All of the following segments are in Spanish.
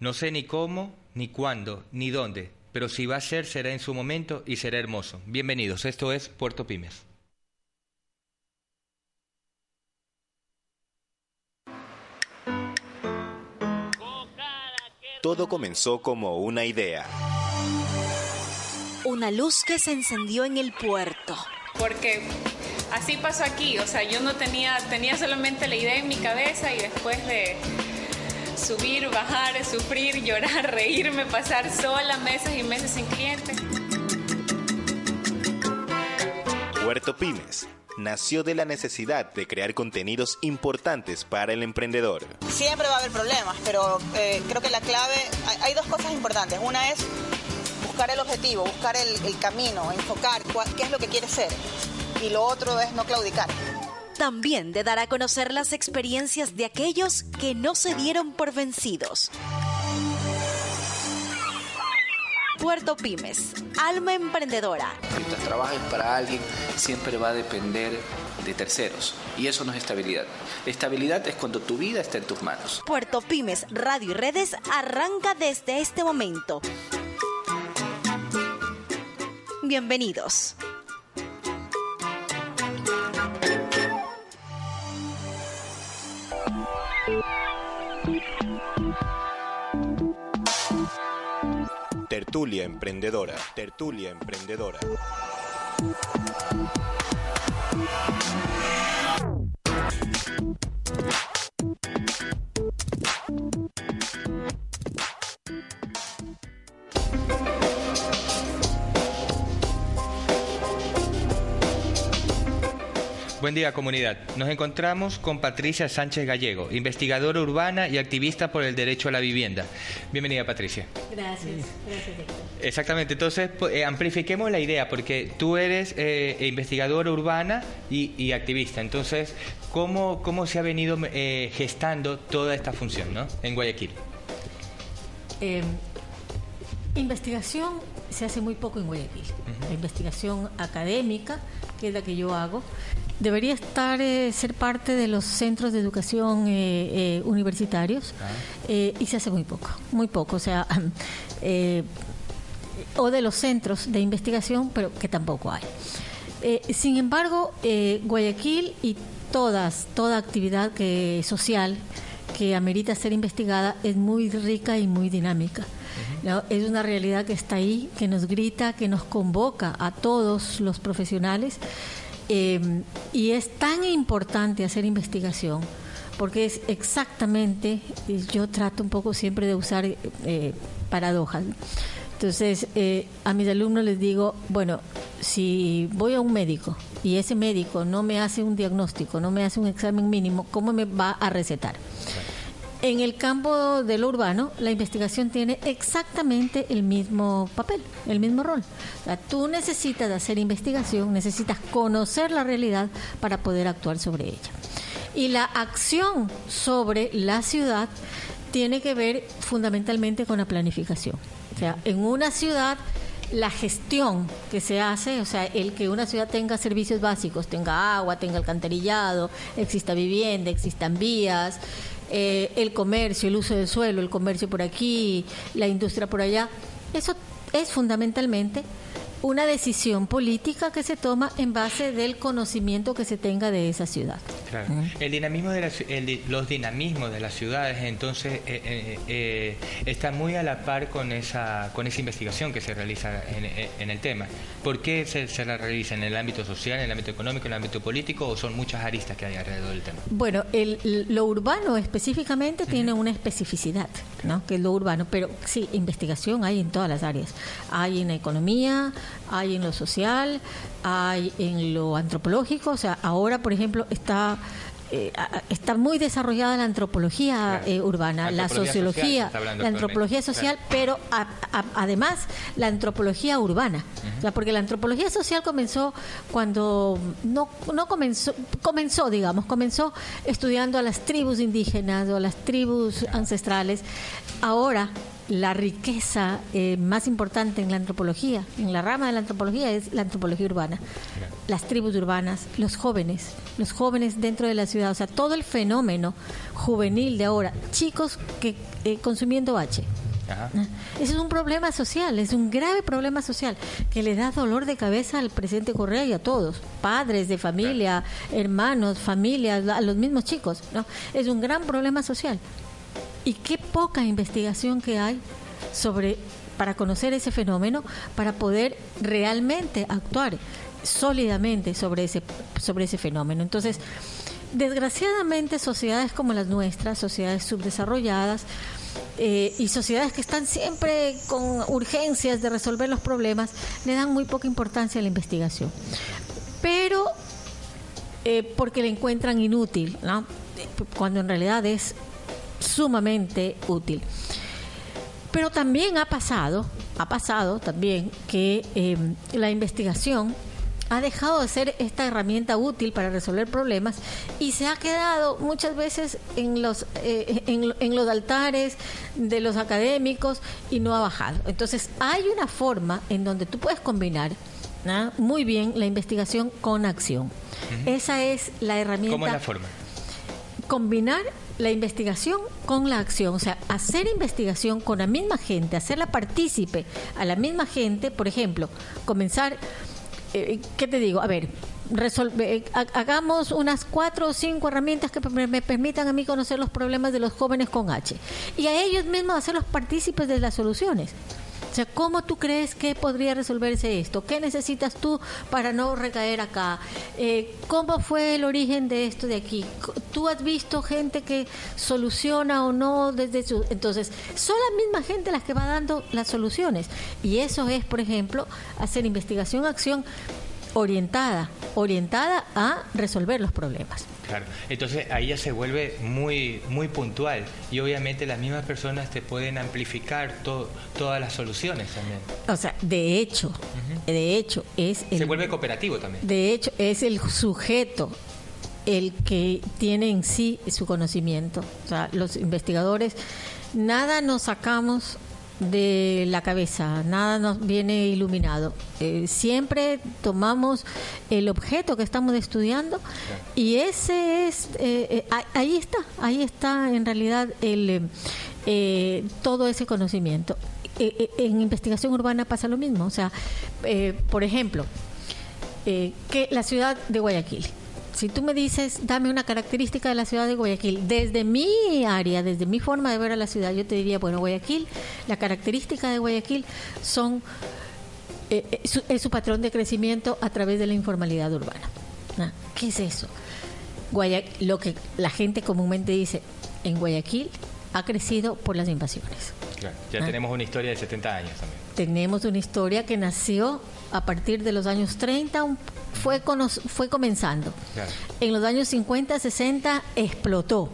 No sé ni cómo, ni cuándo, ni dónde, pero si va a ser, será en su momento y será hermoso. Bienvenidos, esto es Puerto Pymes. Todo comenzó como una idea. Una luz que se encendió en el puerto. Porque así pasó aquí, o sea, yo no tenía, tenía solamente la idea en mi cabeza y después de subir, bajar, sufrir, llorar, reírme, pasar sola meses y meses sin clientes. Puerto Pymes nació de la necesidad de crear contenidos importantes para el emprendedor. Siempre va a haber problemas, pero eh, creo que la clave, hay, hay, dos cosas importantes. Una es buscar el objetivo, buscar el, el camino, enfocar cuál, qué es lo que quieres ser. Y lo otro es no claudicar también de dar a conocer las experiencias de aquellos que no se dieron por vencidos. Puerto Pymes, alma emprendedora. Mientras trabajes para alguien, siempre va a depender de terceros. Y eso no es estabilidad. Estabilidad es cuando tu vida está en tus manos. Puerto Pymes, Radio y Redes arranca desde este momento. Bienvenidos. Tertulia Emprendedora. Tertulia Emprendedora. Buen día comunidad. Nos encontramos con Patricia Sánchez Gallego, investigadora urbana y activista por el derecho a la vivienda. Bienvenida Patricia. Gracias, gracias. Exactamente, entonces eh, amplifiquemos la idea porque tú eres eh, investigadora urbana y, y, activista. Entonces, ¿cómo, cómo se ha venido eh, gestando toda esta función ¿no? en Guayaquil? Eh, investigación se hace muy poco en Guayaquil. Uh -huh. La investigación académica, que es la que yo hago, debería estar eh, ser parte de los centros de educación eh, eh, universitarios ah. y se hace muy poco, muy poco, o sea, o de los centros de investigación, pero que tampoco hay. sin embargo, Guayaquil y todas, toda actividad que, social que amerita ser investigada es muy rica y muy dinámica. ¿no? Es una realidad que está ahí, que nos grita, que nos convoca a todos los profesionales eh, y es tan importante hacer investigación porque es exactamente, yo trato un poco siempre de usar eh, paradojas. Entonces, eh, a mis alumnos les digo, bueno, si voy a un médico y ese médico no me hace un diagnóstico, no me hace un examen mínimo, ¿cómo me va a recetar? En el campo de lo urbano, la investigación tiene exactamente el mismo papel, el mismo rol. O sea, tú necesitas hacer investigación, necesitas conocer la realidad para poder actuar sobre ella. Y la acción sobre la ciudad tiene que ver fundamentalmente con la planificación. O sea, en una ciudad la gestión que se hace, o sea, el que una ciudad tenga servicios básicos, tenga agua, tenga alcantarillado, exista vivienda, existan vías, eh, el comercio, el uso del suelo, el comercio por aquí, la industria por allá, eso es fundamentalmente una decisión política que se toma en base del conocimiento que se tenga de esa ciudad. Claro. ¿Mm? El dinamismo de la, el, los dinamismos de las ciudades entonces eh, eh, eh, está muy a la par con esa con esa investigación que se realiza en, en el tema. ¿Por qué se, se, la realiza en el ámbito social, en el ámbito económico, en el ámbito político o son muchas aristas que hay alrededor del tema? Bueno, el, lo urbano específicamente uh -huh. tiene una especificidad, ¿no? que es lo urbano, pero sí, investigación hay en todas las áreas. Hay en economía, hay en lo social, hay en lo antropológico, o sea, ahora, por ejemplo, está eh, está muy desarrollada la antropología eh, urbana, la, sociología, la antropología social, pero además la antropología urbana. porque la antropología social comenzó cuando no, no comenzó, comenzó, digamos, comenzó estudiando a las tribus indígenas o a las tribus ancestrales. Ahora la riqueza eh, más importante en la antropología, en la rama de la antropología, es la antropología urbana. Las tribus urbanas, los jóvenes, los jóvenes dentro de la ciudad, o sea, todo el fenómeno juvenil de ahora, chicos que eh, consumiendo H. ¿Ah? Ese es un problema social, es un grave problema social que le da dolor de cabeza al presidente Correa y a todos, padres de familia, hermanos, familias, a los mismos chicos. ¿no? Es un gran problema social. Y qué poca investigación que hay sobre para conocer ese fenómeno, para poder realmente actuar sólidamente sobre ese sobre ese fenómeno. Entonces, desgraciadamente sociedades como las nuestras, sociedades subdesarrolladas, eh, y sociedades que están siempre con urgencias de resolver los problemas, le dan muy poca importancia a la investigación. Pero eh, porque la encuentran inútil, ¿no? cuando en realidad es sumamente útil. Pero también ha pasado, ha pasado también que em, la investigación ha dejado de ser esta herramienta útil para resolver problemas y se ha quedado muchas veces en los eh, en, los altares de los académicos y no ha bajado. Entonces hay una forma en donde tú puedes combinar muy bien la investigación con acción. Esa es la herramienta. ¿Cómo es la forma? Combinar la investigación con la acción, o sea, hacer investigación con la misma gente, hacerla partícipe a la misma gente, por ejemplo, comenzar, eh, ¿qué te digo? A ver, resolve, eh, hagamos unas cuatro o cinco herramientas que me permitan a mí conocer los problemas de los jóvenes con H y a ellos mismos hacerlos partícipes de las soluciones. O sea, ¿cómo tú crees que podría resolverse esto? ¿Qué necesitas tú para no recaer acá? Eh, ¿Cómo fue el origen de esto de aquí? ¿Tú has visto gente que soluciona o no desde su... Entonces, son la misma gente las que va dando las soluciones. Y eso es, por ejemplo, hacer investigación, acción orientada, orientada a resolver los problemas. Claro, entonces ahí ya se vuelve muy, muy puntual y obviamente las mismas personas te pueden amplificar todas las soluciones también. O sea, de hecho, de hecho es... El, se vuelve cooperativo también. De hecho, es el sujeto el que tiene en sí su conocimiento. O sea, los investigadores, nada nos sacamos de la cabeza, nada nos viene iluminado. Eh, siempre tomamos el objeto que estamos estudiando y ese es, eh, eh, ahí está, ahí está en realidad el, todo ese conocimiento. en investigación urbana pasa lo mismo, o sea, por ejemplo, que la ciudad de Guayaquil si tú me dices, dame una característica de la ciudad de Guayaquil, desde mi área, desde mi forma de ver a la ciudad, yo te diría, bueno, Guayaquil, la característica de Guayaquil son eh, eh, es su patrón de crecimiento a través de la informalidad urbana. ¿Ah? ¿Qué es eso? lo que la gente comúnmente dice, en Guayaquil ha crecido por las invasiones. ya ¿Ah? tenemos una historia de 70 años también. Tenemos una historia que nació a partir de los años 30, un fue, fue comenzando. En los años 50, 60 explotó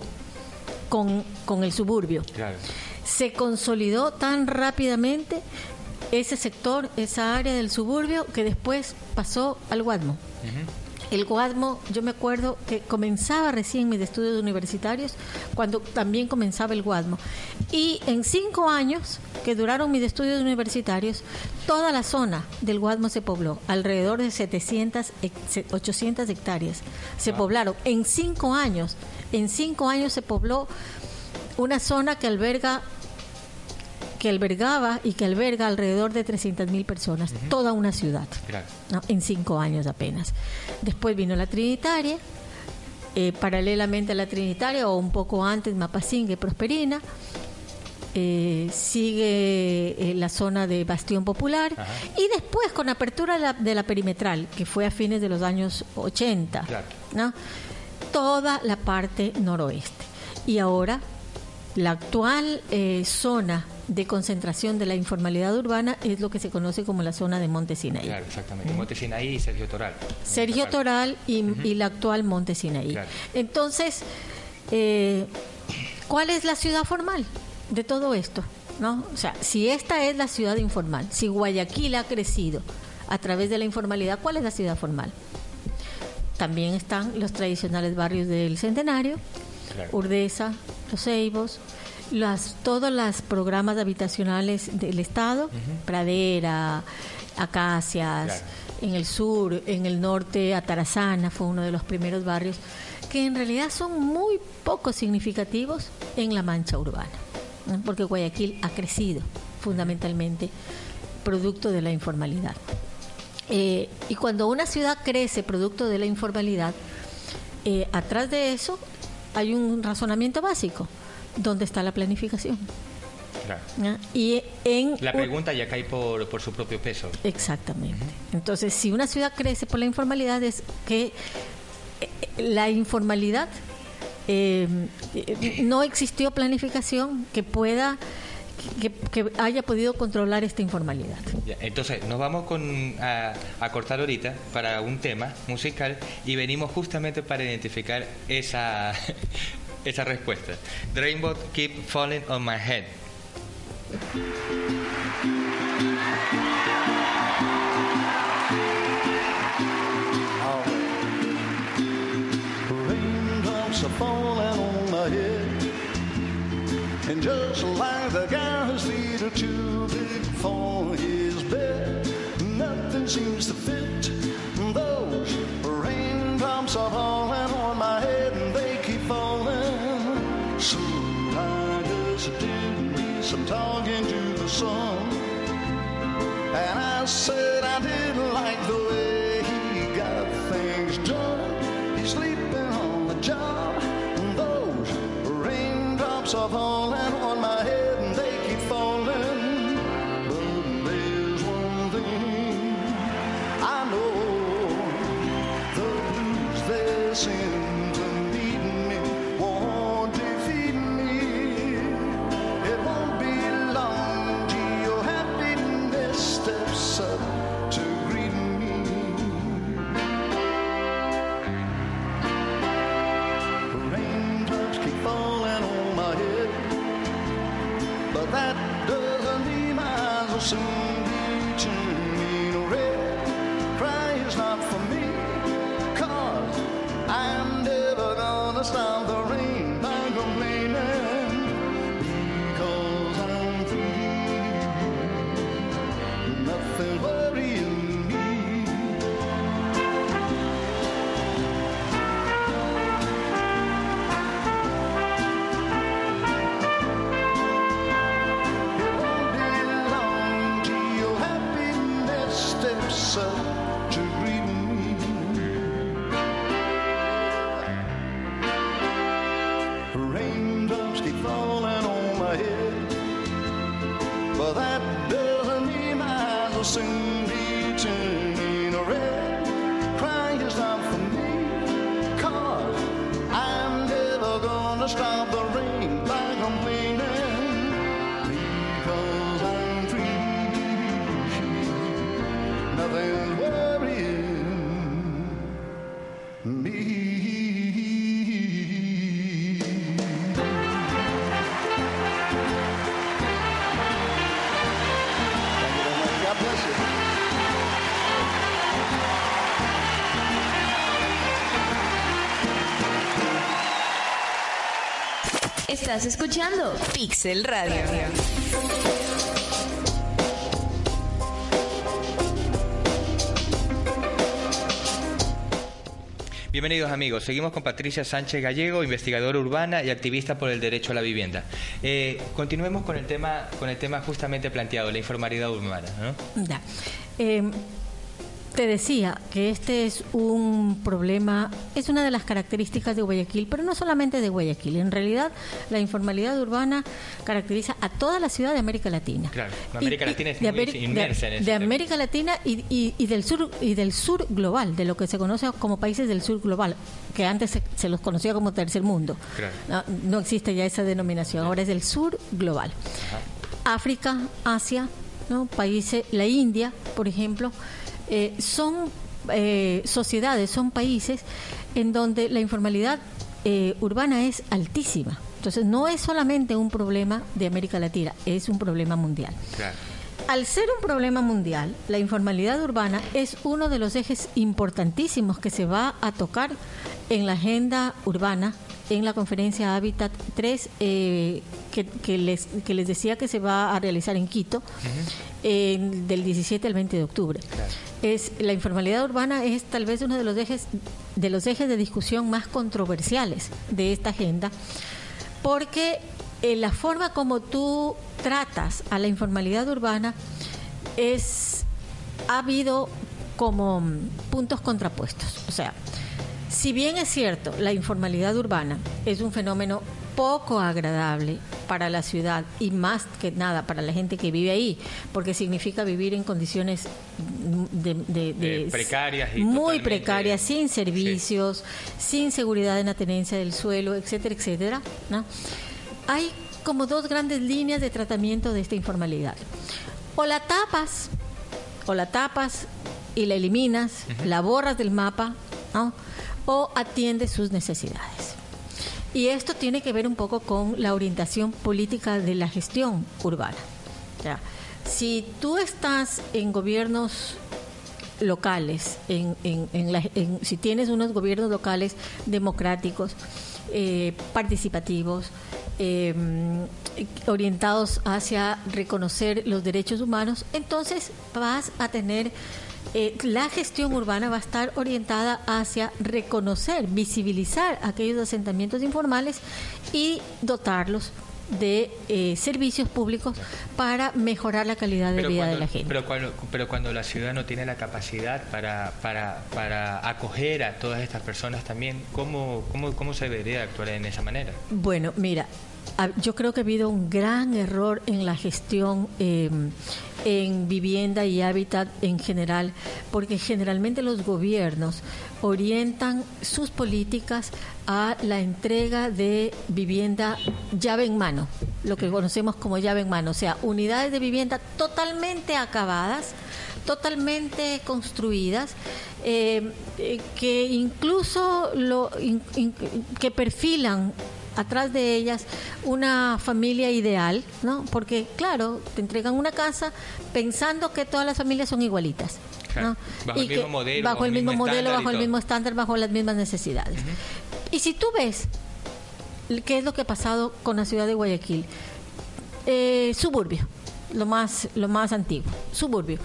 con, con el suburbio. Se consolidó tan rápidamente ese sector, esa área del suburbio, que después pasó al Guadmo. El Guadmo, yo me acuerdo que comenzaba recién mis estudios universitarios, cuando también comenzaba el Guadmo. Y en cinco años que duraron mis estudios universitarios, toda la zona del Guadmo se pobló, alrededor de 700, 800 hectáreas. Se poblaron en cinco años. En cinco años se pobló una zona que alberga que albergaba y que alberga alrededor de 300.000 personas, toda una ciudad, en cinco años apenas. Después vino la Trinitaria, eh, paralelamente a la Trinitaria, o un poco antes, Mapasingue, Prosperina. Eh, sigue eh, la zona de Bastión Popular y después con apertura de la, perimetral, que fue a fines de los años 80, ¿no? toda la parte noroeste. Y ahora la actual eh, zona de concentración de la informalidad urbana es lo que se conoce como la zona de Monte Sinaí. Claro, exactamente. Monte Sinaí y Sergio Toral. Sergio Toral y, y la actual Monte Sinaí. Claro. Entonces, eh, ¿cuál es la ciudad formal de todo esto? ¿No? O sea, si esta es la ciudad informal, si Guayaquil ha crecido a través de la informalidad, ¿cuál es la ciudad formal? También están los tradicionales barrios del Centenario, Claro. Urdesa, Los Ceibos, las, todos los programas habitacionales del Estado, Pradera, Acacias, Claro. en el sur, en el norte, Atarazana fue uno de los primeros barrios, que en realidad son muy poco significativos en la mancha urbana, ¿no? porque Guayaquil ha crecido fundamentalmente producto de la informalidad. Eh, y cuando una ciudad crece producto de la informalidad, eh, atrás de eso hay un razonamiento básico. ¿Dónde está la planificación? Y en La pregunta ya cae por, por su propio peso. Exactamente. Entonces, si una ciudad crece por la informalidad, es que eh, la informalidad eh, eh, no existió planificación que pueda que, que haya podido controlar esta informalidad. Entonces, nos vamos con, a, a cortar ahorita para un tema musical y venimos justamente para identificar esa, esa respuesta. The Rainbow Keep Falling on My Head. Raindrops are falling on my head. And just like the guy whose feet are too big for his bed, nothing seems to fit. Those raindrops are falling on my head and they keep falling. So I just did me some talking to the sun. And I said I didn't like the way raindrops are falling on my Estás escuchando Pixel Radio. Bienvenidos amigos, seguimos con Patricia Sánchez Gallego, investigadora urbana y activista por el derecho a la vivienda. Eh, continuemos con el tema, con el tema justamente planteado, la informalidad urbana. ¿no? Ya. Eh, te decía que este es un problema, es una de las características de Guayaquil, pero no solamente de Guayaquil. En realidad, la informalidad urbana caracteriza a toda la ciudad de América Latina. Claro, América Y- Latina es de muy Ameri- inmersa de, en de tema. América Latina y, y- y del sur y del sur global, de lo que se conoce como países del sur global, que antes se, se los conocía como tercer mundo. Claro. No, no existe ya esa denominación, ahora es del sur global. África, Asia, ¿no? países, la India, por ejemplo, eh, son eh, sociedades, son países en donde la informalidad eh, urbana es altísima. Entonces, no es solamente un problema de América Latina, es un problema mundial. Claro. Al ser un problema mundial, la informalidad urbana es uno de los ejes importantísimos que se va a tocar en la agenda urbana en la conferencia Habitat 3 eh, que, que les, que les decía que se va a realizar en Quito en- del 17 al 20 de octubre. Es, la informalidad urbana es tal vez uno de los ejes de los ejes de discusión más controversiales de esta agenda porque eh, la forma como tú tratas a la informalidad urbana es ha habido como mm, puntos contrapuestos. O sea, si bien es cierto, la informalidad urbana es un fenómeno poco agradable para la ciudad y más que nada para la gente que vive ahí, porque significa vivir en condiciones de, de- de- Eh, precarias y muy precarias, sin servicios, sin seguridad en la tenencia del suelo, etcétera, etcétera. ¿no? Hay como dos grandes líneas de tratamiento de esta informalidad. O la tapas, o la tapas y la eliminas, la borras del mapa, ¿no? o atiendes sus necesidades. Y esto tiene que ver un poco con la orientación política de la gestión urbana. Si tú estás en gobiernos locales, en, en- en la- si tienes unos gobiernos locales democráticos, eh, participativos, eh, orientados hacia reconocer los derechos humanos, entonces vas a tener eh, la gestión urbana va a estar orientada hacia reconocer, visibilizar aquellos asentamientos informales y dotarlos de eh, servicios públicos para mejorar la calidad de vida cuando, de la gente. Pero cuando, pero cuando la ciudad no tiene la capacidad para, para, para acoger a todas estas personas también, ¿cómo, cómo, ¿cómo se debería actuar en esa manera? Bueno, mira, yo creo que ha habido un gran error en la gestión eh, en vivienda y hábitat en general, porque generalmente los gobiernos orientan sus políticas a la entrega de vivienda llave en mano, lo que conocemos como llave en mano, o sea, unidades de vivienda totalmente acabadas, totalmente construidas, eh, eh, que incluso lo, in- que perfilan atrás de ellas una familia ideal, ¿no? Porque claro, te entregan una casa pensando que todas las familias son igualitas. Bajo el mismo modelo, bajo el mismo modelo, bajo el mismo estándar, bajo las mismas necesidades. Y si tú ves qué es lo que ha pasado con la ciudad de Guayaquil, eh, suburbio, lo más, lo más antiguo, suburbio.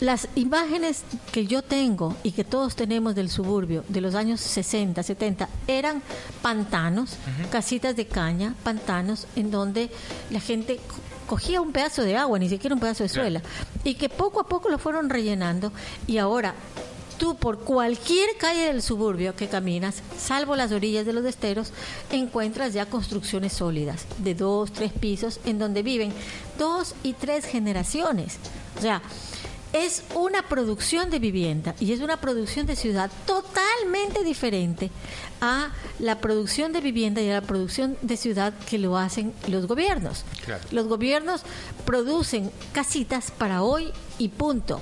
Las imágenes que yo tengo y que todos tenemos del suburbio de los años 60, 70 eran pantanos, casitas de caña, pantanos en donde la gente co- cogía un pedazo de agua, ni siquiera un pedazo de suela, y que poco a poco lo fueron rellenando y ahora tú por cualquier calle del suburbio que caminas, salvo las orillas de los esteros, encuentras ya construcciones sólidas de dos, tres pisos en donde viven dos y tres generaciones. O sea, es una producción de vivienda y es una producción de ciudad totalmente diferente a la producción de vivienda y a la producción de ciudad que lo hacen los gobiernos. Claro. Los gobiernos producen casitas para hoy y punto,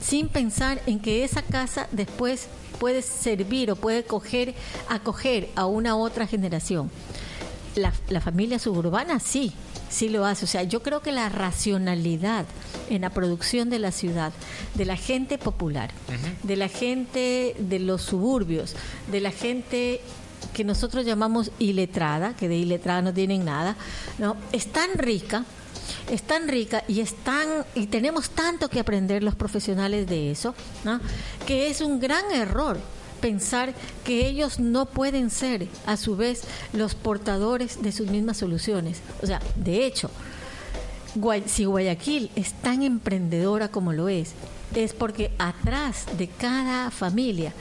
sin pensar en que esa casa después puede servir o puede coger, acoger a una otra generación. La, la familia suburbana sí, sí lo hace. O sea, yo creo que la racionalidad en la producción de la ciudad, de la gente popular, de la gente de los suburbios, de la gente que nosotros llamamos iletrada, que de iletrada no tienen nada, ¿no? es tan rica es tan rica y es tan- y tenemos tanto que aprender los profesionales de eso, ¿no? que es un gran error pensar que ellos no pueden ser a su vez los portadores de sus mismas soluciones. O sea, de hecho, Guay- si Guayaquil es tan emprendedora como lo es, es porque atrás de cada familia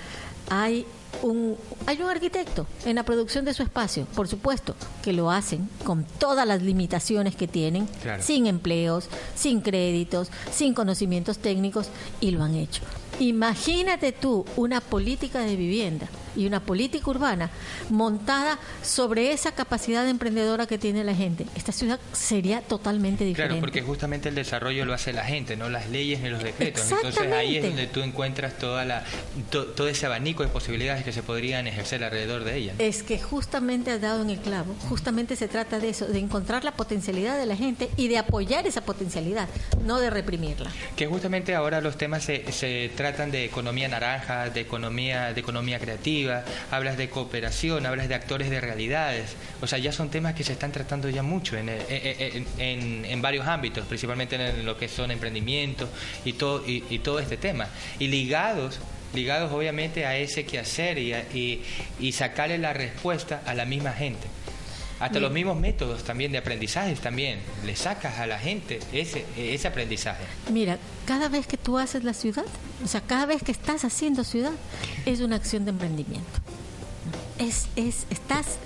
hay un, hay un arquitecto en la producción de su espacio, por supuesto, que lo hacen con todas las limitaciones que tienen, Claro. sin empleos, sin créditos, sin conocimientos técnicos, y lo han hecho. Imagínate tú una política de vivienda y una política urbana montada sobre esa capacidad emprendedora que tiene la gente. Esta ciudad sería totalmente diferente. Claro, porque justamente el desarrollo lo hace la gente, no las leyes ni los decretos. Entonces ahí es donde tú encuentras toda la, to- todo ese abanico de posibilidades que se podrían ejercer alrededor de ella. Es que justamente has dado en el clavo. Justamente se trata de eso, de encontrar la potencialidad de la gente y de apoyar esa potencialidad, no de reprimirla. Que justamente ahora los temas se, se tratan de economía naranja, de economía, de economía creativa, hablas de cooperación, hablas de actores de realidades. O sea, ya son temas que se están tratando ya mucho en, el- en, en- en varios ámbitos, principalmente en lo que son emprendimientos y todo, y, y todo este tema. Y ligados ligados obviamente a ese quehacer y, a- y, y sacarle la respuesta a la misma gente. Hasta los mismos métodos también de aprendizajes también. Le sacas a la gente ese, ese aprendizaje. Mira, cada vez que tú haces la ciudad, o sea, cada vez que estás haciendo ciudad, es una acción de emprendimiento. Es, es, estás,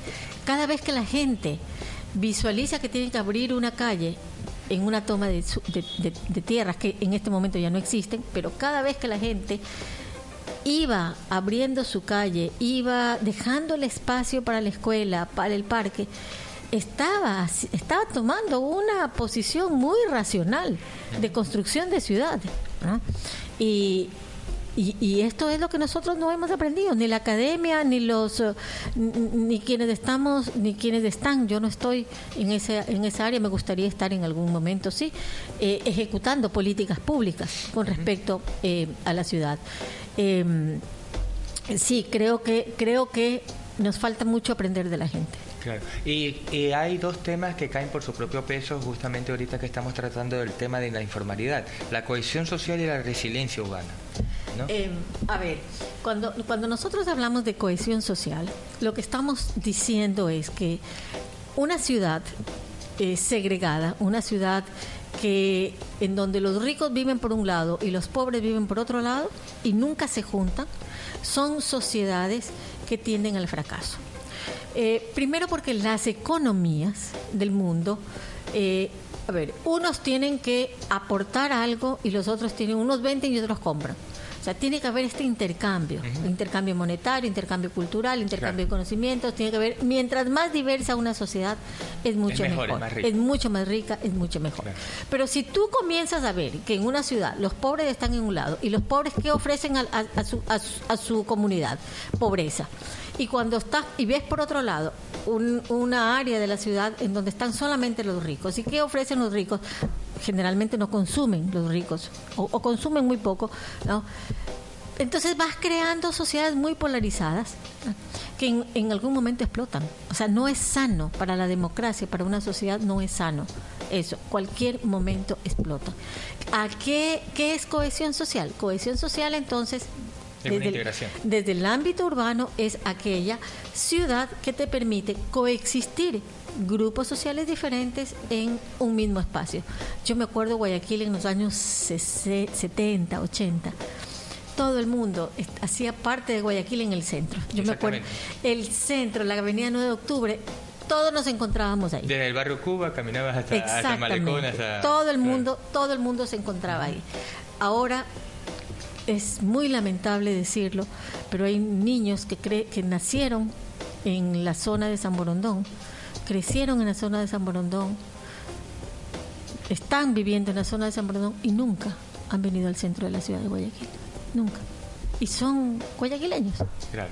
cada vez que la gente visualiza que tiene que abrir una calle en una toma de, de- de- de tierras que en este momento ya no existen, pero cada vez que la gente iba abriendo su calle, iba dejando el espacio para la escuela, para el parque, estaba, estaba tomando una posición muy racional de construcción de ciudades. ¿no? Y, y, y esto es lo que nosotros no hemos aprendido, ni la academia, ni los, eh, ni quienes estamos, ni quienes están. Yo no estoy en esa, en esa área, me gustaría estar en algún momento, sí, eh, ejecutando políticas públicas con respecto eh, a la ciudad. Eh, sí, creo que, creo que nos falta mucho aprender de la gente. Claro. Y, y hay dos temas que caen por su propio peso justamente ahorita que estamos tratando del tema de la informalidad, la cohesión social y la resiliencia urbana. ¿no? Eh, a ver, cuando, cuando nosotros hablamos de cohesión social, lo que estamos diciendo es que una ciudad eh, segregada, una ciudad que en donde los ricos viven por un lado y los pobres viven por otro lado y nunca se juntan, son sociedades que tienden al fracaso. Eh, primero porque las economías del mundo, eh, a ver, unos tienen que aportar algo y los otros tienen, unos venden y otros compran. O sea, tiene que haber este intercambio, intercambio monetario, intercambio cultural, intercambio de conocimientos, tiene que haber, mientras más diversa una sociedad, es mucho mejor, es mejor, mucho más rica, es mucho mejor. Pero si tú comienzas a ver que en una ciudad los pobres están en un lado y los pobres que ofrecen a, a- a su, a su- a su comunidad, pobreza. Y cuando estás y ves por otro lado un- una área de la ciudad en donde están solamente los ricos. ¿Y qué ofrecen los ricos? Generalmente no consumen los ricos o, o consumen muy poco, ¿no? Entonces vas creando sociedades muy polarizadas que en, en algún momento explotan. O sea, no es sano para la democracia, para una sociedad no es sano. Eso, cualquier momento explota. ¿A qué, qué es cohesión social? Cohesión social entonces desde el- integración. desde el ámbito urbano es aquella ciudad que te permite coexistir grupos sociales diferentes en un mismo espacio. Yo me acuerdo Guayaquil en los años 60, 70, 80. Todo el mundo hacía parte de Guayaquil en el centro. Yo me acuerdo el centro, la avenida 9 de octubre, todos nos encontrábamos ahí. Desde el barrio Cuba caminabas hasta, hasta el malecón, hasta... Todo el mundo, todo el mundo se encontraba ahí. Ahora es muy lamentable decirlo, pero hay niños que cre- que nacieron en la zona de San Borondón, crecieron en la zona de San Borondón, están viviendo en la zona de San Borondón y nunca han venido al centro de la ciudad de Guayaquil. Nunca. Y son guayaquileños. Claro.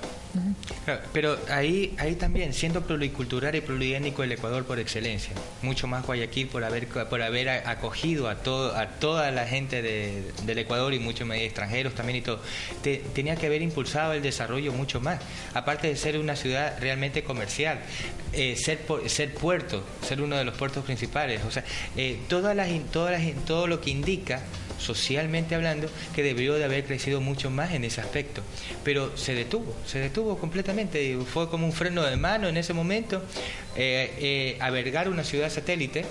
Pero ahí, ahí también, siendo pluricultural y pluriétnico el Ecuador por excelencia, mucho más Guayaquil por haber por haber acogido a todo a toda la gente de- del Ecuador y muchos más extranjeros también y todo, te- tenía que haber impulsado el desarrollo mucho más. Aparte de ser una ciudad realmente comercial, eh, ser ser puerto, ser uno de los puertos principales, o sea, eh, todas las todas las todo lo que indica socialmente hablando, que debió de haber crecido mucho más en ese aspecto. Pero se detuvo, se detuvo completamente. Fue como un freno de mano en ese momento. eh, eh, albergar una ciudad satélite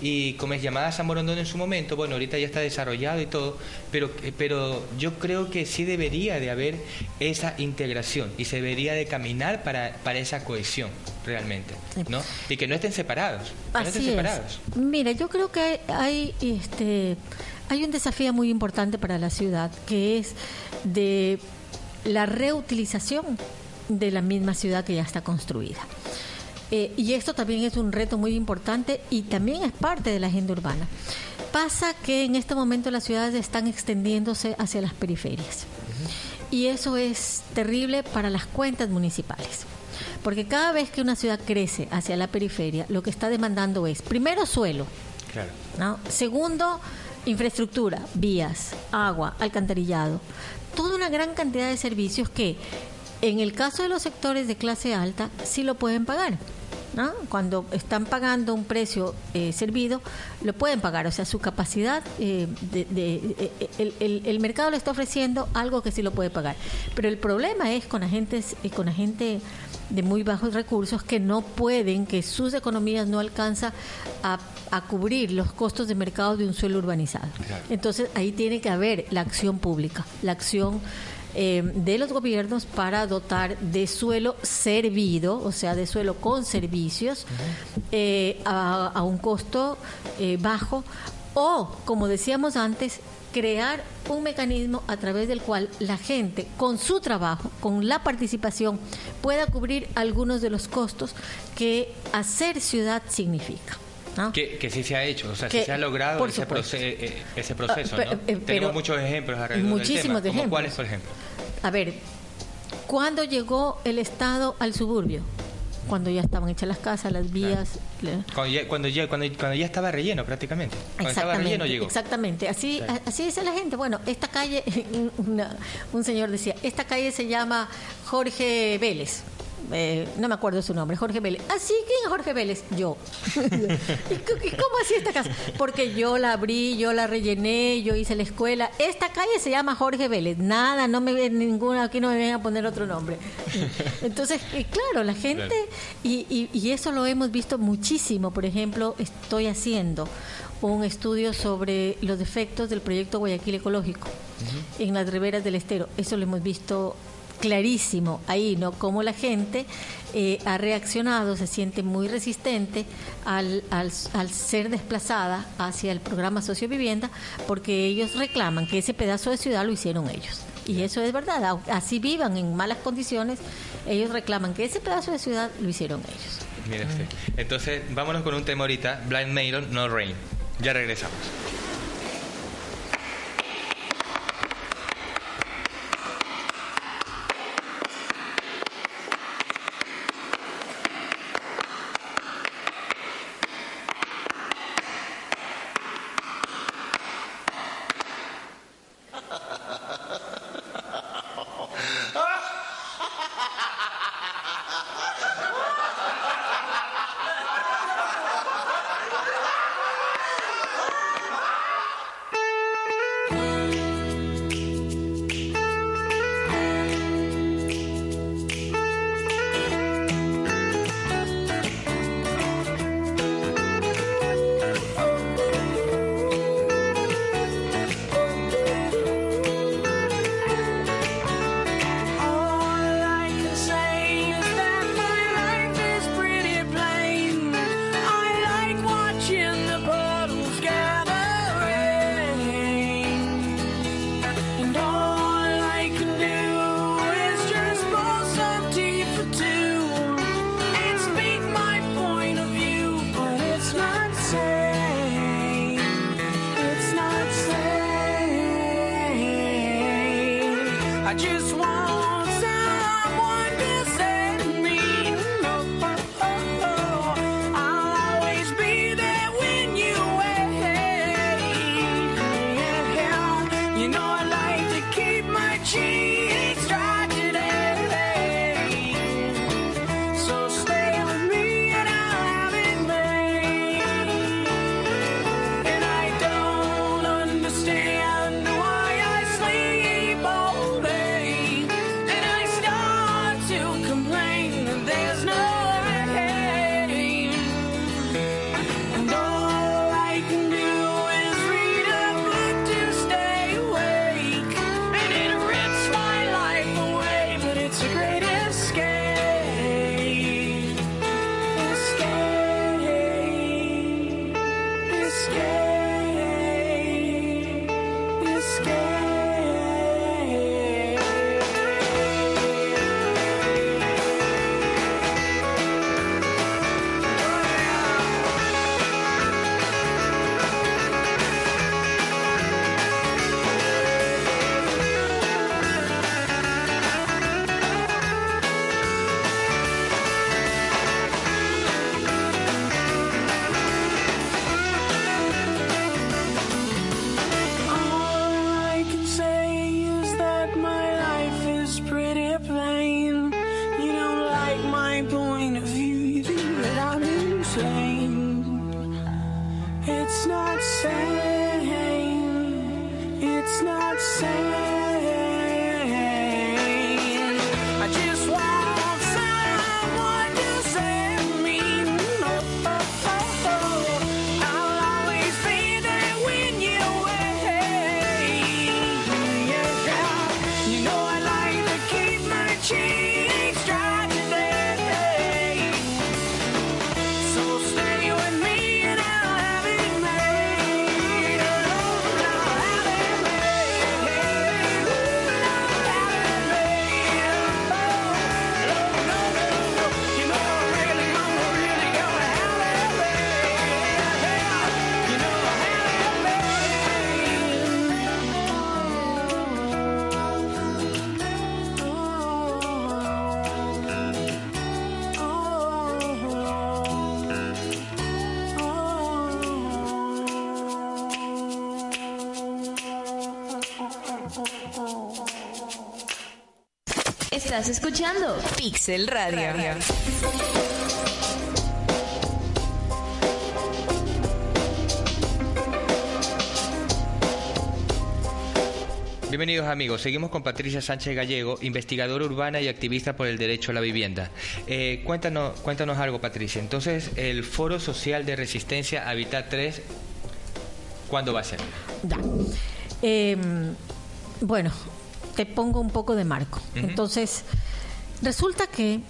y como es llamada San Borondón en su momento, bueno, ahorita ya está desarrollado y todo, pero, eh, pero yo creo que sí debería de haber esa integración y se debería de caminar para, para esa cohesión realmente, ¿no? Y que no estén separados. que no estén Así es. Mira, yo creo que hay este hay un desafío muy importante para la ciudad que es de la reutilización de la misma ciudad que ya está construida. Eh, y esto también es un reto muy importante y también es parte de la agenda urbana. Pasa que en este momento las ciudades están extendiéndose hacia las periferias. Y eso es terrible para las cuentas municipales. Porque cada vez que una ciudad crece hacia la periferia, lo que está demandando es, primero, suelo. Claro. ¿no? Segundo, infraestructura, vías, agua, alcantarillado. Toda una gran cantidad de servicios que, en el caso de los sectores de clase alta, sí lo pueden pagar. ¿No? Cuando están pagando un precio eh, servido, lo pueden pagar. O sea, su capacidad, eh, de, de- eh, el, el- el mercado le está ofreciendo algo que sí lo puede pagar. Pero el problema es con agentes, eh, con la gente de muy bajos recursos que no pueden, que sus economías no alcanzan a, a cubrir los costos de mercado de un suelo urbanizado. Entonces ahí tiene que haber la acción pública, la acción eh, de los gobiernos para dotar de suelo servido, o sea, de suelo con servicios, eh, a, a un costo eh, bajo, o, como decíamos antes, crear un mecanismo a través del cual la gente, con su trabajo, con la participación, pueda cubrir algunos de los costos que hacer ciudad significa. ¿No? Que, que sí se ha hecho, o sea, Que, sí se ha logrado ese, proce- eh, ese proceso, Ah, ¿no? eh, pero- Tenemos muchos ejemplos alrededor Muchísimos del tema. de ¿Cómo ejemplos. ¿Cuáles, por ejemplo? A ver, ¿cuándo llegó el Estado al suburbio? Cuando ya estaban hechas las casas, las vías. Cuando ya, cuando, ya, cuando, cuando ya estaba relleno prácticamente. Cuando estaba relleno llegó. exactamente. Así, Claro. así dice la gente. Bueno, esta calle, una- un señor decía, esta calle se llama Jorge Vélez. Eh, no me acuerdo su nombre, Jorge Vélez. Así que es Jorge Vélez, yo. ¿Y cómo así esta casa? Porque yo la abrí, yo la rellené, yo hice la escuela. Esta calle se llama Jorge Vélez. Nada, no me ven ninguna, aquí no me vengan a poner otro nombre. Entonces, eh, claro, la gente, y, y- y eso lo hemos visto muchísimo. Por ejemplo, estoy haciendo un estudio sobre los defectos del proyecto Guayaquil Ecológico en las riberas del estero. Eso lo hemos visto clarísimo ahí, ¿no? Cómo la gente eh, ha reaccionado, se siente muy resistente al, al, al ser desplazada hacia el programa Sociovivienda, porque ellos reclaman que ese pedazo de ciudad lo hicieron ellos. Y eso es verdad, así vivan en malas condiciones, ellos reclaman que ese pedazo de ciudad lo hicieron ellos. Mire usted. Entonces, vámonos con un tema ahorita, Blind Melon, No Rain. Ya regresamos. Estás escuchando Pixel Radio. Bienvenidos amigos, seguimos con Patricia Sánchez Gallego, investigadora urbana y activista por el derecho a la vivienda. Eh, cuéntanos, cuéntanos algo Patricia, entonces el Foro Social de Resistencia Habitat 3, ¿cuándo va a ser? Ya. Eh, bueno, te pongo un poco de marco. Entonces, resulta que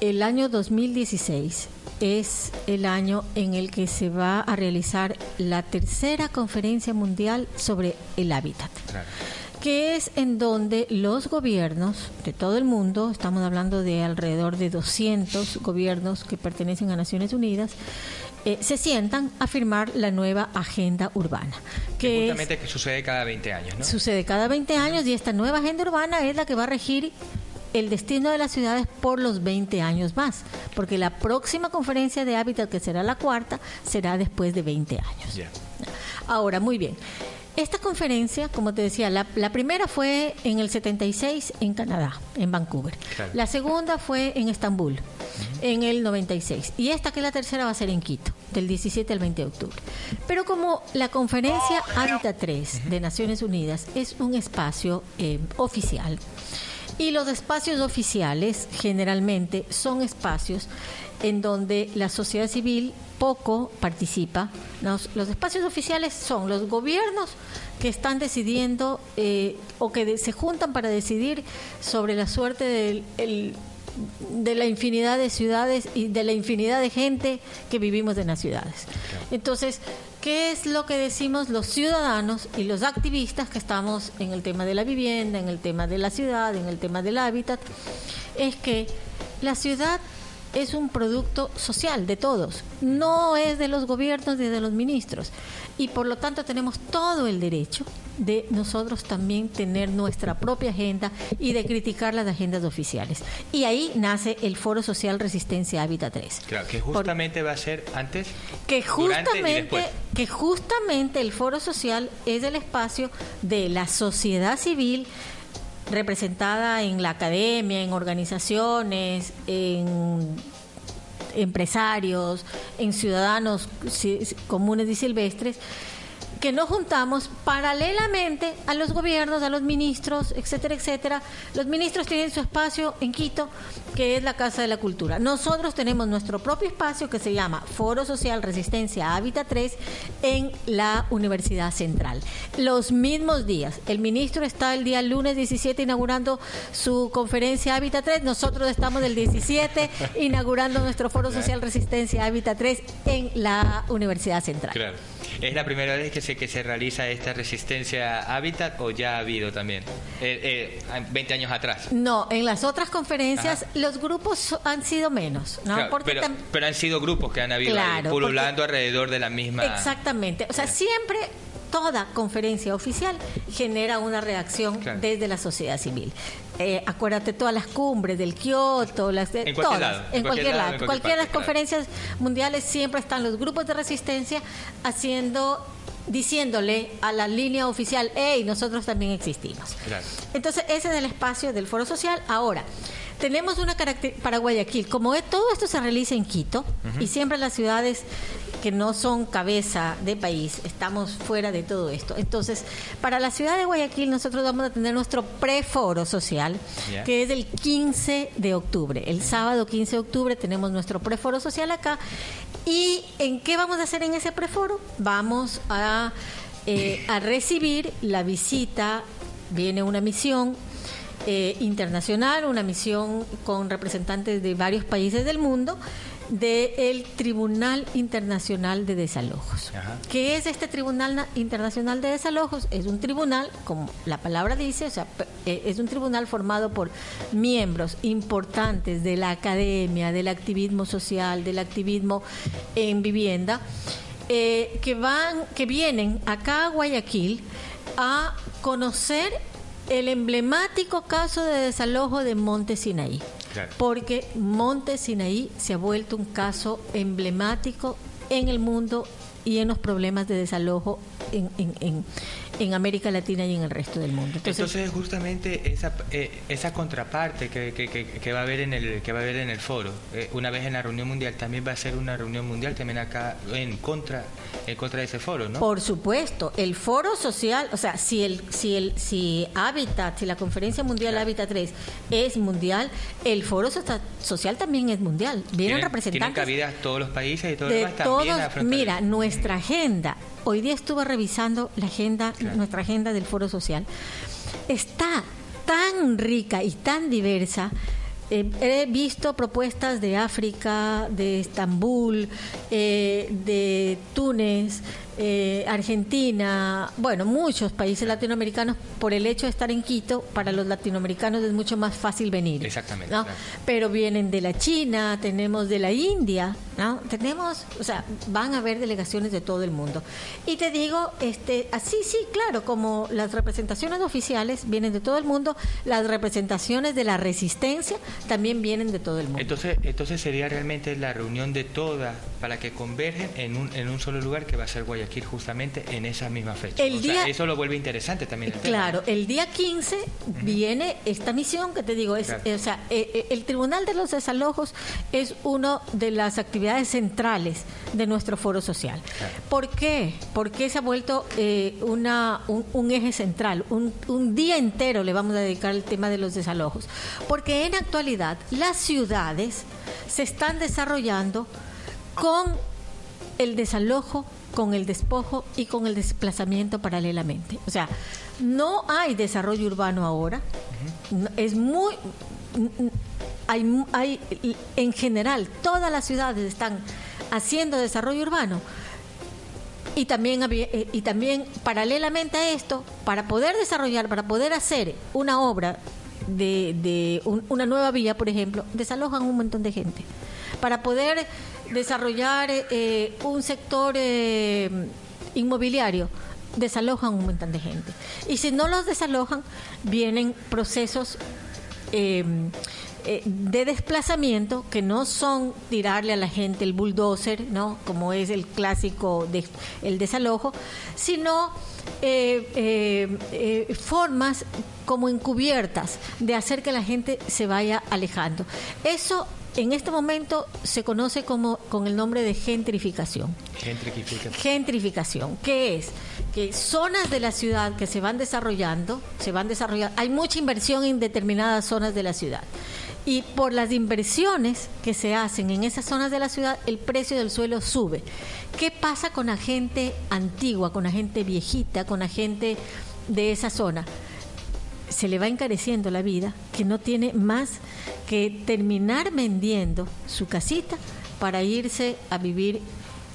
el año 2016 es el año en el que se va a realizar la tercera conferencia mundial sobre el hábitat que es en donde los gobiernos de todo el mundo, estamos hablando de alrededor de 200 gobiernos que pertenecen a Naciones Unidas, eh, se sientan a firmar la nueva agenda urbana, que es- Justamente que sucede cada 20 años, ¿no? sucede cada 20 años y esta nueva agenda urbana es la que va a regir el destino de las ciudades por los 20 años más, porque la próxima conferencia de hábitat, que será la cuarta, será después de 20 años. Ahora, muy bien. Esta conferencia, como te decía, la, la primera fue en el 76 en Canadá, en Vancouver. Claro. La segunda fue en Estambul, en el 96. Y esta, que es la tercera, va a ser en Quito, del 17 al 20 de octubre. Pero como la conferencia Hábitat 3 de Naciones Unidas es un espacio eh, oficial, y los espacios oficiales generalmente son espacios en donde la sociedad civil poco participa. Los, espacios oficiales son los gobiernos que están decidiendo eh, o que se juntan para decidir sobre la suerte del, el- de la infinidad de ciudades y de la infinidad de gente que vivimos en las ciudades. Entonces, ¿qué es lo que decimos los ciudadanos y los activistas que estamos en el tema de la vivienda, en el tema de la ciudad, en el tema del hábitat? Es que la ciudad es un producto social de todos, no es de los gobiernos ni de los ministros. Y por lo tanto tenemos todo el derecho de nosotros también tener nuestra propia agenda y de criticar las agendas oficiales. Y ahí nace el Foro Social Resistencia Hábitat 3. Claro, que justamente va a ser antes, Que durante y justamente, después. que justamente el foro social es el espacio de la sociedad civil representada en la academia, en organizaciones, en empresarios, en ciudadanos ci- comunes y silvestres, que nos juntamos paralelamente a los gobiernos, a los ministros, etcétera, etcétera. Los ministros tienen su espacio en Quito, que es la Casa de la Cultura. Nosotros tenemos nuestro propio espacio que se llama Foro Social Resistencia Hábitat 3 en la Universidad Central. Los mismos días. El ministro está el día lunes 17 inaugurando su conferencia Hábitat 3. Nosotros estamos el 17 inaugurando nuestro Foro Social Resistencia Hábitat 3 en la Universidad Central. Claro. ¿Es la primera vez que se, que se realiza esta resistencia a hábitat o ya ha habido también? Eh, eh, 20 años atrás. No, en las otras conferencias los grupos han sido menos, ¿no? Claro, Porque pero, tam- pero han sido grupos que han habido ahí, pululando alrededor de la misma... Exactamente. O sea, siempre toda conferencia oficial genera una reacción Claro. desde la sociedad civil. Eh, acuérdate todas las cumbres del Kioto, las de, En cualquier todas, lado, en cualquier lado, en cualquier cualquiera de las claro. conferencias mundiales siempre están los grupos de resistencia haciendo diciéndole a la línea oficial, hey, nosotros también existimos. Entonces, ese es el espacio del Foro Social. Ahora, tenemos una característica para Guayaquil. Como es- todo esto se realiza en Quito y siempre las ciudades que no son cabeza de país, estamos fuera de todo esto. Entonces, para la ciudad de Guayaquil nosotros vamos a tener nuestro preforo social, que es el 15 de octubre. El sábado 15 de octubre tenemos nuestro preforo social acá. ¿Y en qué vamos a hacer en ese preforo? Vamos a, eh, a recibir la visita, viene una misión eh, internacional, una misión con representantes de varios países del mundo del Tribunal Internacional de Desalojos. Ajá. ¿Qué es este Tribunal Na- Internacional de Desalojos? Es un tribunal, como la palabra dice, o sea, eh, es un tribunal formado por miembros importantes de la academia, del activismo social, del activismo en vivienda, eh, que van, que vienen acá a Guayaquil a conocer el emblemático caso de desalojo de Monte Sinaí Claro. porque Monte Sinaí se ha vuelto un caso emblemático en el mundo y en los problemas de desalojo en, en, en- en América Latina y en el resto del mundo. Entonces, Entonces, justamente esa, eh, esa contraparte que, que, que, que va a haber en el que va a haber en el foro, eh, una vez en la reunión mundial, también va a ser una reunión mundial también acá en contra en contra de ese foro, ¿no? Por supuesto, el foro social, o sea, si el si el si Habitat, si la Conferencia Mundial Habitat 3 es mundial, el foro socia- social también es mundial. Vienen Tienen- Tienen representantes cabida todos los países y todo de demás también todos. a afrontar Mira, nuestra agenda. Hoy día estuve revisando la agenda, nuestra agenda del Foro Social. Está tan rica y tan diversa. Eh, he visto propuestas de África, de Estambul, eh, de Túnez, eh, Argentina, bueno, muchos países latinoamericanos, por el hecho de estar en Quito, para los latinoamericanos es mucho más fácil venir. Exactamente, ¿no? claro. Pero vienen de la China, tenemos de la India, ¿no? Tenemos, o sea, van a haber delegaciones de todo el mundo. Y te digo, este, así sí, claro, como las representaciones oficiales vienen de todo el mundo, las representaciones de la resistencia también vienen de todo el mundo. Entonces, entonces sería realmente la reunión de todas para que convergen en un, en un solo lugar que va a ser Guayaquil justamente en esa misma fecha. El O sea, día- eso lo vuelve interesante también. el tema. Claro, el día 15 viene esta misión que te digo, es, Claro. eh, o sea, eh, eh, el Tribunal de los Desalojos es una de las actividades centrales de nuestro foro social. ¿Por qué? Porque se ha vuelto eh, una, un, un eje central, un, un día entero le vamos a dedicar al tema de los desalojos. Porque en actualidad las ciudades se están desarrollando con el desalojo, con el despojo y con el desplazamiento paralelamente. O sea, no hay desarrollo urbano ahora. Es muy hay, hay en general todas las ciudades están haciendo desarrollo urbano y también eh, y también paralelamente a esto para poder desarrollar para poder hacer una obra de, de un- una nueva vía por ejemplo desalojan un montón de gente para poder desarrollar eh, un sector eh, inmobiliario desalojan un montón de gente y si no los desalojan vienen procesos eh, eh, de desplazamiento que no son tirarle a la gente el bulldozer, ¿no? Como es el clásico de, el desalojo, sino eh, eh, eh, formas como encubiertas de hacer que la gente se vaya alejando. Eso en este momento se conoce como con el nombre de gentrificación. Gentrifica. Gentrificación, ¿qué es? Que zonas de la ciudad que se van desarrollando, se van desarrollando, hay mucha inversión en determinadas zonas de la ciudad. Y por las inversiones que se hacen en esas zonas de la ciudad, el precio del suelo sube. ¿Qué pasa con la gente antigua, con la gente viejita, con la gente de esa zona? Se le va encareciendo la vida, que no tiene más que terminar vendiendo su casita para irse a vivir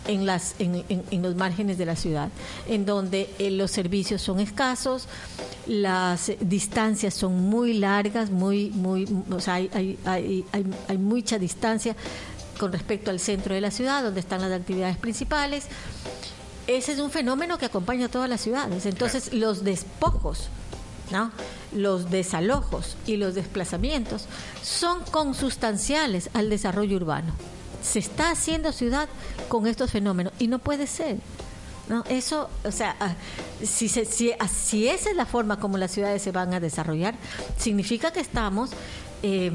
en, las, en, en- en los márgenes de la ciudad, en donde eh, los servicios son escasos, las distancias son muy largas, muy, muy, o sea, hay, hay, hay, hay- hay mucha distancia con respecto al centro de la ciudad, donde están las actividades principales. Ese es un fenómeno que acompaña a todas las ciudades. Entonces, los despojos los desalojos y los desplazamientos son consustanciales al desarrollo urbano. Se está haciendo ciudad con estos fenómenos y no puede ser. ¿no? Eso, o sea, ah, si, se- si, ah, si esa es la forma como las ciudades se van a desarrollar, significa que estamos, eh,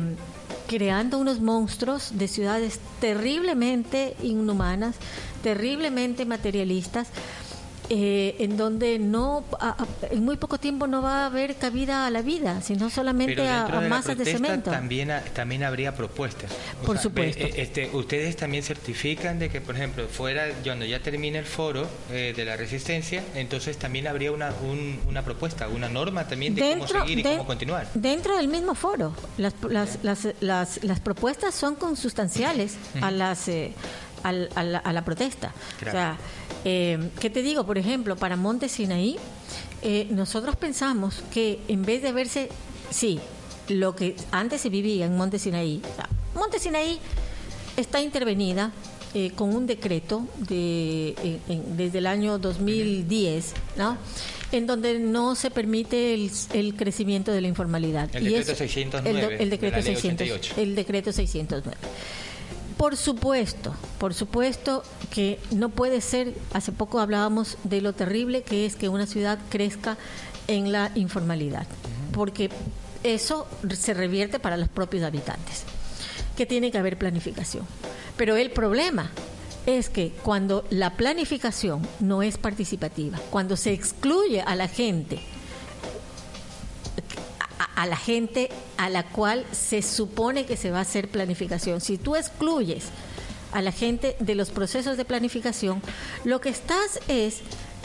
creando unos monstruos de ciudades terriblemente inhumanas, terriblemente materialistas, eh, en donde no a- a- en muy poco tiempo no va a haber cabida a la vida, sino solamente a, dentro a de la masas de cemento. También, también habría propuestas. O Por sea, supuesto. ve, eh, Este, ustedes también certifican de que, por ejemplo, fuera, cuando ya termine el foro eh, de la resistencia, entonces también habría una, un- una propuesta, una norma también de cómo seguir y de- cómo continuar. Dentro del mismo foro, las, las, las, las, las propuestas son consustanciales a las eh, al- a, la, a la protesta. Claro. O sea, eh, ¿qué te digo? Por ejemplo, para Monte Sinaí, eh, nosotros pensamos que en vez de verse, sí, lo que antes se vivía en Monte Sinaí, Monte Sinaí está intervenida eh, con un decreto de, en- en- desde el año 2010, ¿no? En donde no se permite el, el crecimiento de la informalidad. El decreto 609 el, de decreto ley 600 88. el decreto 609. Por supuesto, por supuesto que no puede ser, hace poco hablábamos de lo terrible que es que una ciudad crezca en la informalidad, porque eso se revierte para los propios habitantes, que tiene que haber planificación. Pero el problema es que cuando la planificación no es participativa, cuando se excluye a la gente a, la gente a la cual se supone que se va a hacer planificación. Si tú excluyes a la gente de los procesos de planificación, lo que estás es,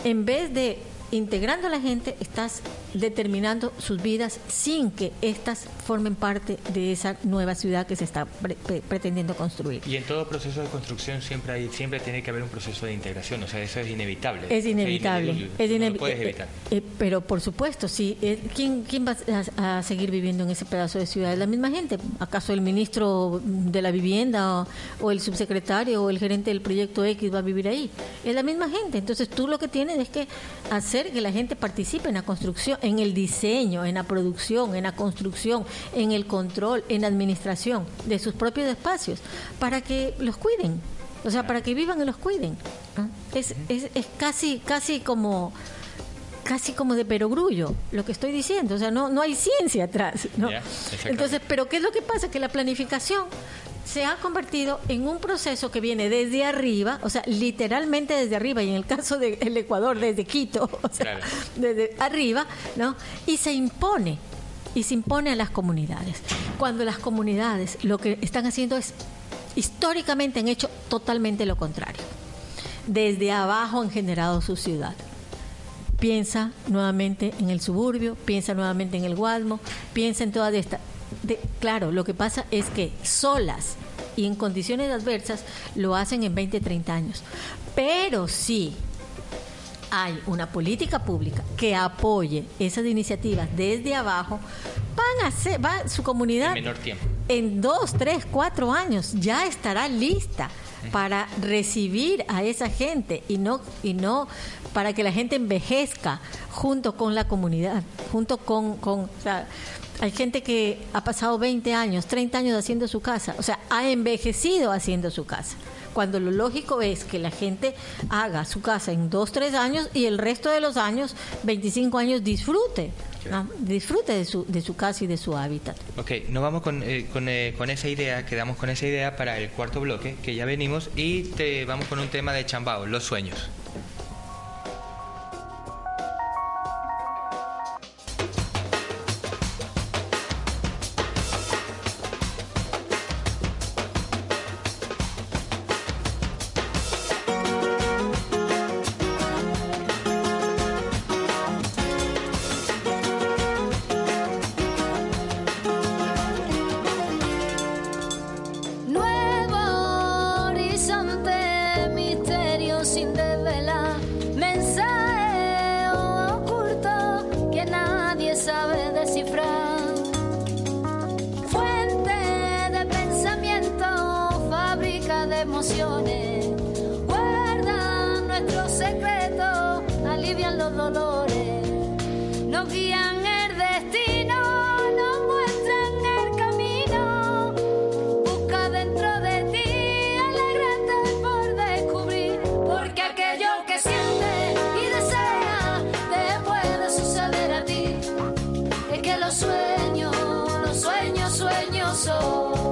en vez de integrando a la gente, estás determinando sus vidas sin que éstas formen parte de esa nueva ciudad que se está pre- pre- pretendiendo construir. Y en todo proceso de construcción siempre hay, siempre tiene que haber un proceso de integración, o sea, eso es inevitable. Es inevitable. O sea, es no lo puedes eh, evitar. eh, pero por supuesto, sí. eh, ¿quién, ¿Quién va a, a seguir viviendo en ese pedazo de ciudad? ¿La misma gente? ¿Acaso el ministro de la vivienda o, o el subsecretario o el gerente del proyecto X va a vivir ahí? Es la misma gente. Entonces tú lo que tienes es que hacer que la gente participe en la construcción, en el diseño, en la producción, en la construcción, en el control, en la administración de sus propios espacios, para que los cuiden. O sea, para que vivan y los cuiden. Es, es, es casi, casi como casi como de perogrullo lo que estoy diciendo, o sea, no, no hay ciencia atrás. Entonces, pero ¿qué es lo que pasa? Que la planificación se ha convertido en un proceso que viene desde arriba, o sea, literalmente desde arriba, y en el caso del Ecuador, desde Quito, o sea, Claro. desde arriba, ¿no? Y se impone, y se impone a las comunidades. Cuando las comunidades lo que están haciendo es, históricamente han hecho totalmente lo contrario. Desde abajo han generado su ciudad piensa nuevamente en el suburbio, piensa nuevamente en el Guadmo, piensa en toda esta. De, claro, lo que pasa es que solas y en condiciones adversas lo hacen en 20, 30 años. Pero sí hay una política pública que apoye esas iniciativas desde abajo, van a ser, va, su comunidad En menor tiempo. En dos, tres, cuatro años ya estará lista para recibir a esa gente y no y no para que la gente envejezca junto con la comunidad, junto con, con o sea, hay gente que ha pasado 20 años, 30 años haciendo su casa, o sea, ha envejecido haciendo su casa. Cuando lo lógico es que la gente haga su casa en dos, tres años y el resto de los años, 25 años, disfrute, ¿no? disfrute de su, de su casa y de su hábitat. Ok, nos vamos con, eh, con, eh, con esa idea, quedamos con esa idea para el cuarto bloque, que ya venimos, y te vamos con un tema de Chambao, los sueños. Sueños, los sueños, sueños son.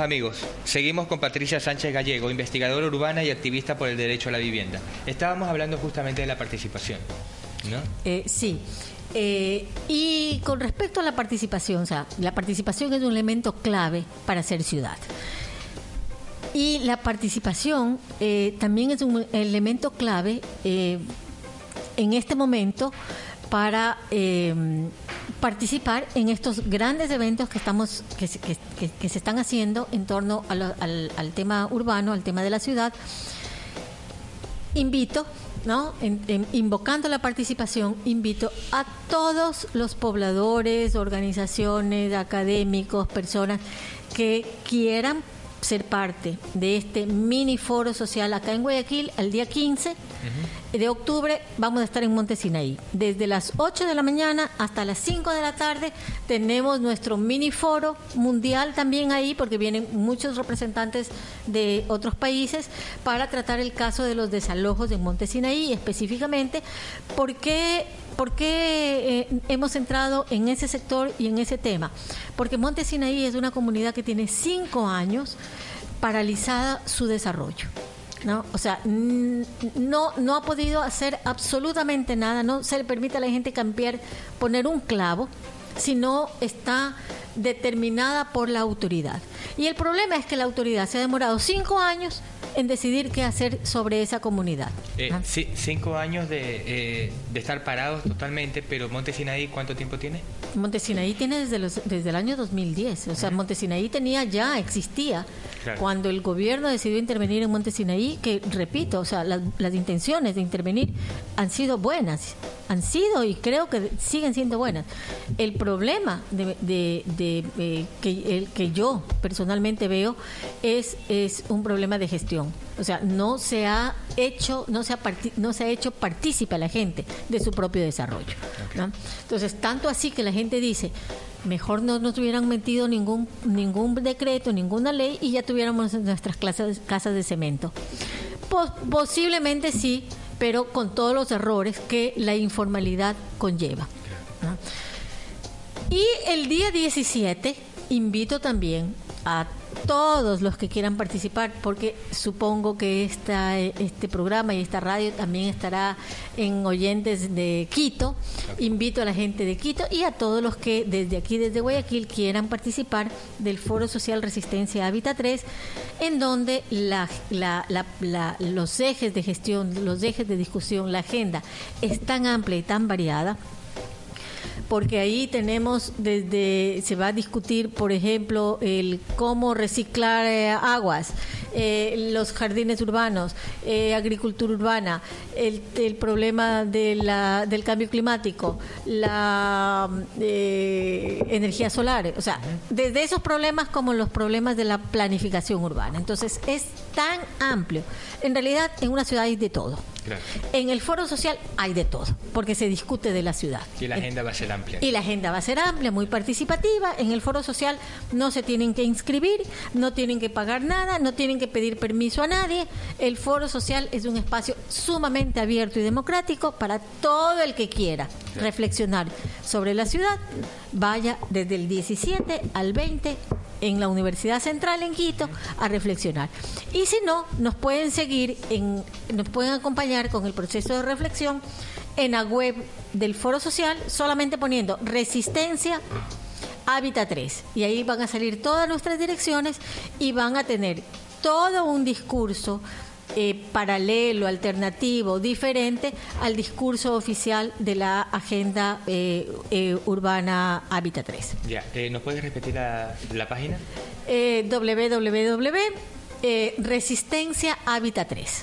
Amigos. Seguimos con Patricia Sánchez Gallego, investigadora urbana y activista por el derecho a la vivienda. Estábamos hablando justamente de la participación, ¿no? Eh, sí. Eh, y con respecto a la participación, o sea, la participación es un elemento clave para ser ciudad. Y la participación eh, también es un elemento clave en este momento para participar en estos grandes eventos que estamos que, se- que- se están haciendo en torno al, tema urbano, al tema de la ciudad. Invito, ¿no? En- invocando la participación, invito a todos los pobladores, organizaciones, académicos, personas que quieran ser parte de este mini foro social acá en Guayaquil el día 15 de octubre vamos a estar en Monte Sinaí. Desde las 8 de la mañana hasta las 5 de la tarde tenemos nuestro mini foro mundial también ahí, porque vienen muchos representantes de otros países para tratar el caso de los desalojos en Monte Sinaí, específicamente por qué, por qué, eh, hemos entrado en ese sector y en ese tema. Porque Monte Sinaí es una comunidad que tiene cinco años paralizada su desarrollo. ¿no? O sea, no, no ha podido hacer absolutamente nada, no se le permite a la gente cambiar, poner un clavo, sino está determinada por la autoridad. Y el problema es que la autoridad se ha demorado cinco años en decidir qué hacer sobre esa comunidad. Eh, sí, cinco años de, eh, de estar parados totalmente, pero Monte Sinaí, ¿cuánto tiempo tiene? Montesinaí tiene desde, los, desde el año 2010, o sea, Montesinaí tenía ya, existía. Claro. Cuando el gobierno decidió intervenir en Montesinaí, que repito, o sea, las, las intenciones de intervenir han sido buenas, han sido y creo que siguen siendo buenas. El problema de, de- de, eh, que, el que yo personalmente veo es, es un problema de gestión. O sea, no se ha hecho, no se ha, no se ha hecho partícipe a la gente de su propio desarrollo. ¿no? Entonces, tanto así que la gente dice, mejor no nos hubieran metido ningún, ningún decreto, ninguna ley y ya tuviéramos nuestras clases, casas de cemento. Pos- posiblemente sí, pero con todos los errores que la informalidad conlleva. Y el día 17 invito también a todos los que quieran participar, porque supongo que esta, este programa y esta radio también estará en oyentes de Quito. Invito a la gente de Quito y a todos los que desde aquí, desde Guayaquil, quieran participar del Foro Social Resistencia Hábitat 3, en donde la, la- la- la- los ejes de gestión, los ejes de discusión, la agenda es tan amplia y tan variada porque ahí tenemos desde se va a discutir por ejemplo el cómo reciclar eh, aguas eh, los jardines urbanos eh, agricultura urbana el, el problema de la, del cambio climático la energía solar o sea desde esos problemas como los problemas de la planificación urbana. Entonces es tan amplio. En realidad en una ciudad hay de todo Claro. En el foro social hay de todo, porque se discute de la ciudad. Y la agenda va a ser amplia. Y la agenda va a ser amplia, muy participativa. En el foro social no se tienen que inscribir, no tienen que pagar nada, no tienen que pedir permiso a nadie. El foro social es un espacio sumamente abierto y democrático para todo el que quiera reflexionar sobre la ciudad. Vaya desde el 17 al 20 en la Universidad Central en Quito a reflexionar. Y si no, nos pueden seguir, en, nos pueden acompañar con el proceso de reflexión en la web del Foro Social, solamente poniendo Resistencia Hábitat 3. Y ahí van a salir todas nuestras direcciones y van a tener todo un discurso eh, paralelo, alternativo, diferente al discurso oficial de la Agenda eh, eh, Urbana Hábitat 3. Ya, eh, ¿nos puedes repetir la, la página? Eh, www. eh, Resistencia Hábitat 3.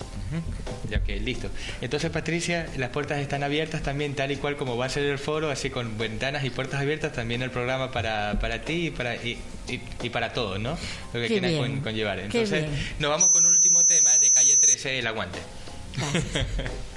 Ya, ok, listo. Entonces, Patricia, las puertas están abiertas también, tal y cual como va a ser el foro, así con ventanas y puertas abiertas, también el programa para, para ti y para, y, y- y para todos, ¿no? Lo que Qué quieras bien. con- conllevar. Entonces, nos vamos con un último tema de calle 13, el aguante.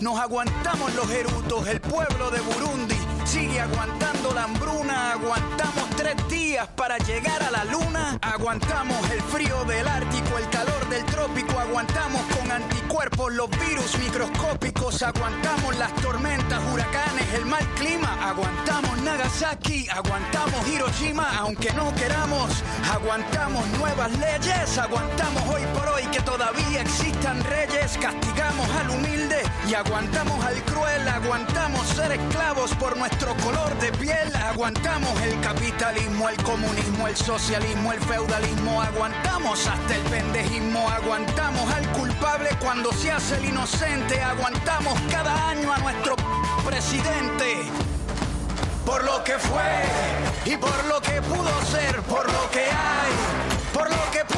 Nos aguantamos los erutos, el pueblo de Burundi. Sigue aguantando la hambruna, aguantamos días para llegar a la luna. Aguantamos el frío del Ártico, el calor del trópico. Aguantamos con anticuerpos los virus microscópicos. Aguantamos las tormentas, huracanes, el mal clima. Aguantamos Nagasaki, aguantamos Hiroshima, aunque no queramos. Aguantamos nuevas leyes, aguantamos hoy por hoy que todavía existan reyes. Castigamos al humilde y aguantamos al cruel. Aguantamos ser esclavos por nuestro color de piel. Aguantamos el capitalismo, el comunismo, el socialismo, el feudalismo. Aguantamos hasta el pendejismo. Aguantamos al culpable cuando se hace el inocente. Aguantamos cada año a nuestro presidente. Por lo que fue y por lo que pudo ser, por lo que hay, por lo que puede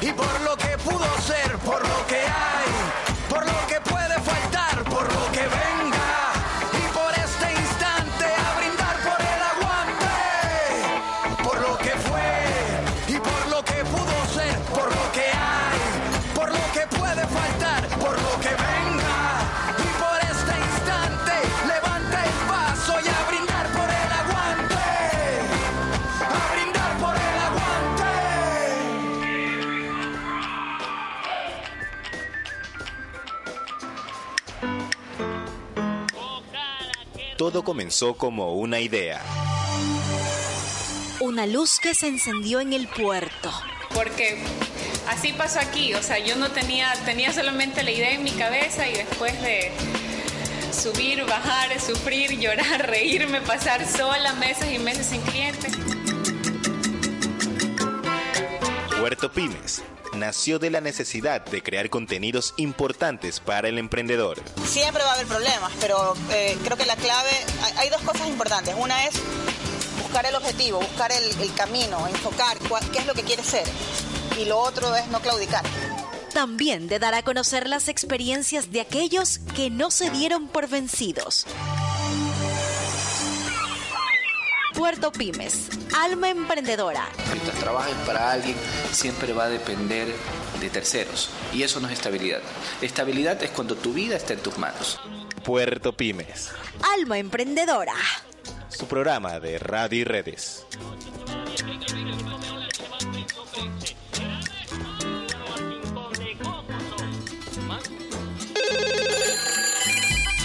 Y por lo que pudo Todo comenzó como una idea. Una luz que se encendió en el puerto. Porque así pasó aquí, o sea, yo no tenía, tenía solamente la idea en mi cabeza y después de subir, bajar, sufrir, llorar, reírme, pasar sola meses y meses sin clientes. Puerto Pymes nació de la necesidad de crear contenidos importantes para el emprendedor. Siempre va a haber problemas, pero eh, creo que la clave, hay, hay dos cosas importantes. Una es buscar el objetivo, buscar el, el camino, enfocar cuál- qué es lo que quieres ser. Y lo otro es no claudicar. También de dar a conocer las experiencias de aquellos que no se dieron por vencidos. Puerto Pymes, alma emprendedora. Mientras trabajes para alguien, siempre va a depender de terceros. Y eso no es estabilidad. Estabilidad es cuando tu vida está en tus manos. Puerto Pymes, Alma emprendedora. su programa de radio y redes.